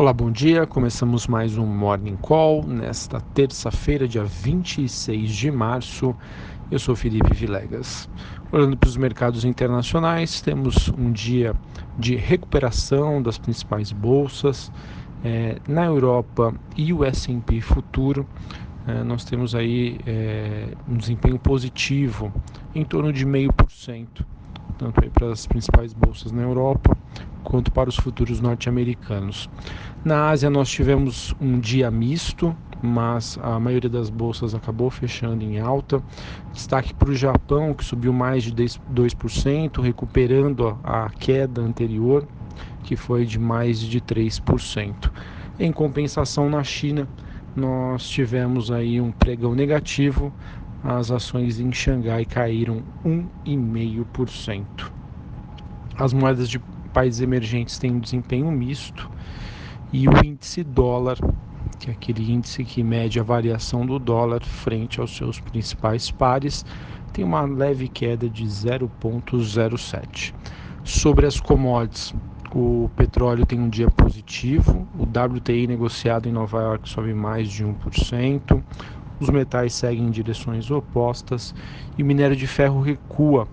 Olá, bom dia. Começamos mais um Morning Call nesta terça-feira, dia 26 de março. Eu sou Felipe Vilegas. Olhando para os mercados internacionais, temos um dia de recuperação das principais bolsas. É, na Europa e o S&P futuro, é, nós temos aí é, um desempenho positivo em torno de meio por cento, tanto para as principais bolsas na Europa quanto para os futuros norte-americanos. Na Ásia nós tivemos um dia misto, mas a maioria das bolsas acabou fechando em alta. Destaque para o Japão, que subiu mais de 2%, recuperando a queda anterior, que foi de mais de 3%. Em compensação, na China, nós tivemos aí um pregão negativo, as ações em Xangai caíram 1,5%. As moedas de países emergentes têm um desempenho misto e o índice dólar, que é aquele índice que mede a variação do dólar frente aos seus principais pares, tem uma leve queda de 0,07. Sobre as commodities, o petróleo tem um dia positivo, o WTI negociado em Nova York sobe mais de 1%, os metais seguem em direções opostas e o minério de ferro recua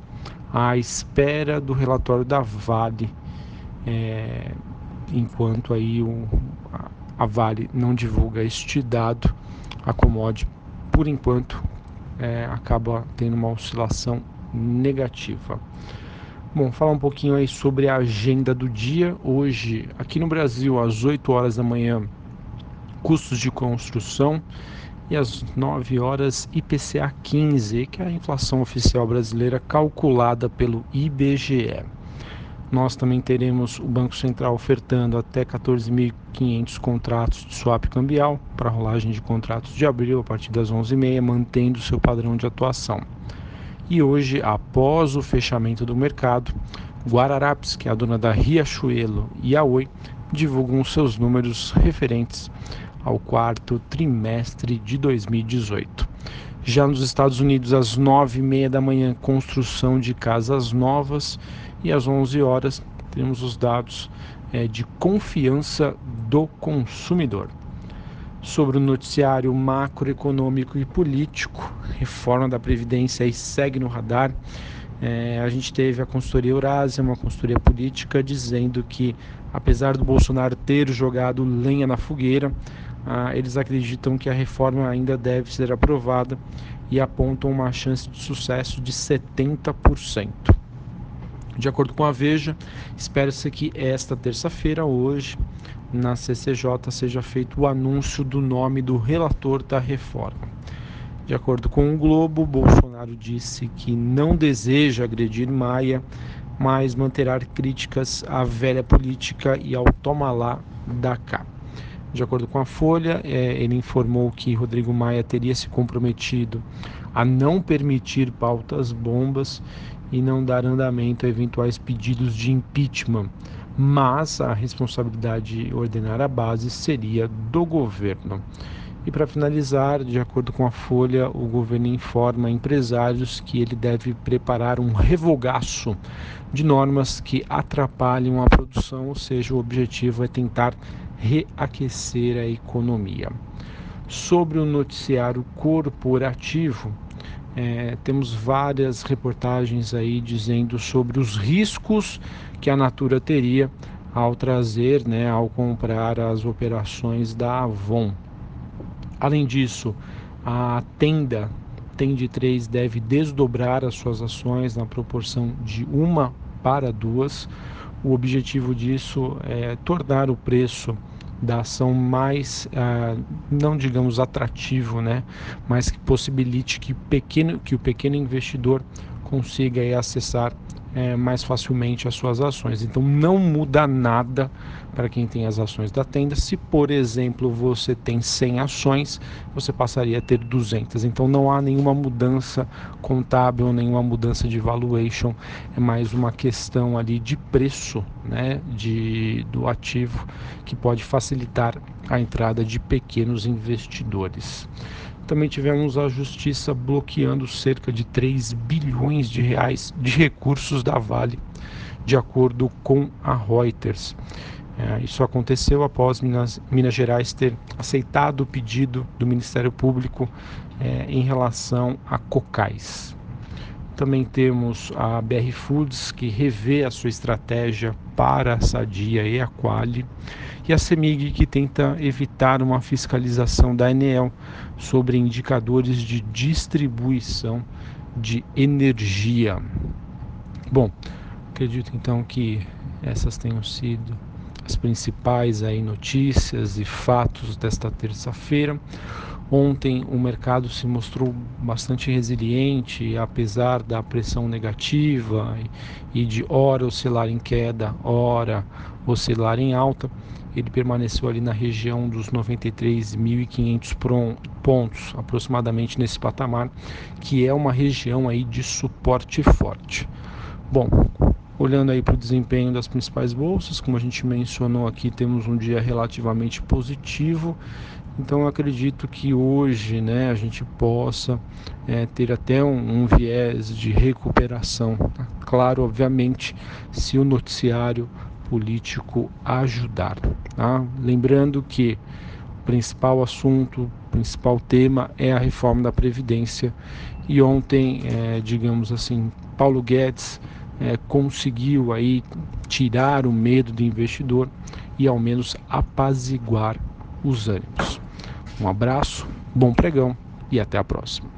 à espera do relatório da Vale é, enquanto aí o, a Vale não divulga este dado, a commodity, por enquanto, é, acaba tendo uma oscilação negativa. Bom, falar um pouquinho aí sobre a agenda do dia. Hoje, aqui no Brasil, às 8 horas da manhã, custos de construção e às 9 horas IPCA 15, que é a inflação oficial brasileira calculada pelo IBGE. Nós também teremos o Banco Central ofertando até 14.500 contratos de swap cambial para rolagem de contratos de abril a partir das 11h30, mantendo seu padrão de atuação. E hoje, após o fechamento do mercado, Guararapes, que é a dona da Riachuelo e a Oi, divulgam seus números referentes ao quarto trimestre de 2018. Já nos Estados Unidos, às 9h30 da manhã, construção de casas novas e às 11 horas temos os dados é, de confiança do consumidor. Sobre o noticiário macroeconômico e político, reforma da Previdência aí segue no radar. É, a gente teve a consultoria Eurásia, uma consultoria política, dizendo que, apesar do Bolsonaro ter jogado lenha na fogueira, ah, eles acreditam que a reforma ainda deve ser aprovada e apontam uma chance de sucesso de 70%. De acordo com a Veja, espera-se que esta terça-feira, hoje, na CCJ, seja feito o anúncio do nome do relator da reforma. De acordo com o Globo, Bolsonaro disse que não deseja agredir Maia, mas manterá críticas à velha política e ao toma lá da cá. De acordo com a Folha, é, ele informou que Rodrigo Maia teria se comprometido a não permitir pautas bombas e não dar andamento a eventuais pedidos de impeachment, mas a responsabilidade de ordenar a base seria do governo. E para finalizar, de acordo com a Folha, o governo informa empresários que ele deve preparar um revogaço de normas que atrapalham a produção, ou seja, o objetivo é tentar reaquecer a economia. Sobre o noticiário corporativo, é, temos várias reportagens aí dizendo sobre os riscos que a Natura teria ao trazer, né, ao comprar as operações da Avon. Além disso, a Tenda Tende 3 deve desdobrar as suas ações na proporção de uma para duas. O objetivo disso é tornar o preço da ação mais, ah, não digamos atrativo, né, mas que possibilite que, pequeno, que o pequeno investidor consiga aí, acessar é, mais facilmente as suas ações. Então não muda nada para quem tem as ações da tenda. Se, por exemplo, você tem 100 ações, você passaria a ter 200. Então não há nenhuma mudança contábil, nenhuma mudança de valuation. É mais uma questão ali de preço né, de, do ativo que pode facilitar a entrada de pequenos investidores. Também tivemos a justiça bloqueando cerca de 3 bilhões de reais de recursos da Vale, de acordo com a Reuters. É, isso aconteceu após Minas, Minas, Gerais ter aceitado o pedido do Ministério Público é, em relação a cocais. Também temos a BR Foods, que revê a sua estratégia para a Sadia e a Quali, e a CEMIG, que tenta evitar uma fiscalização da Enel sobre indicadores de distribuição de energia. Bom, acredito então que essas tenham sido as principais aí notícias e fatos desta terça-feira. Ontem o mercado se mostrou bastante resiliente, apesar da pressão negativa e de hora oscilar em queda, hora oscilar em alta. Ele permaneceu ali na região dos 93.500 pontos, aproximadamente nesse patamar, que é uma região aí de suporte forte. Bom, Olhando aí para o desempenho das principais bolsas, como a gente mencionou aqui, temos um dia relativamente positivo. Então eu acredito que hoje né, a gente possa é, ter até um, um, viés de recuperação. Tá? Claro, obviamente, se o noticiário político ajudar. Tá? Lembrando que o principal assunto, o principal tema é a reforma da Previdência. E ontem, é, digamos assim, Paulo Guedes é, conseguiu aí tirar o medo do investidor e ao menos apaziguar os ânimos. Um abraço, bom pregão e até a próxima.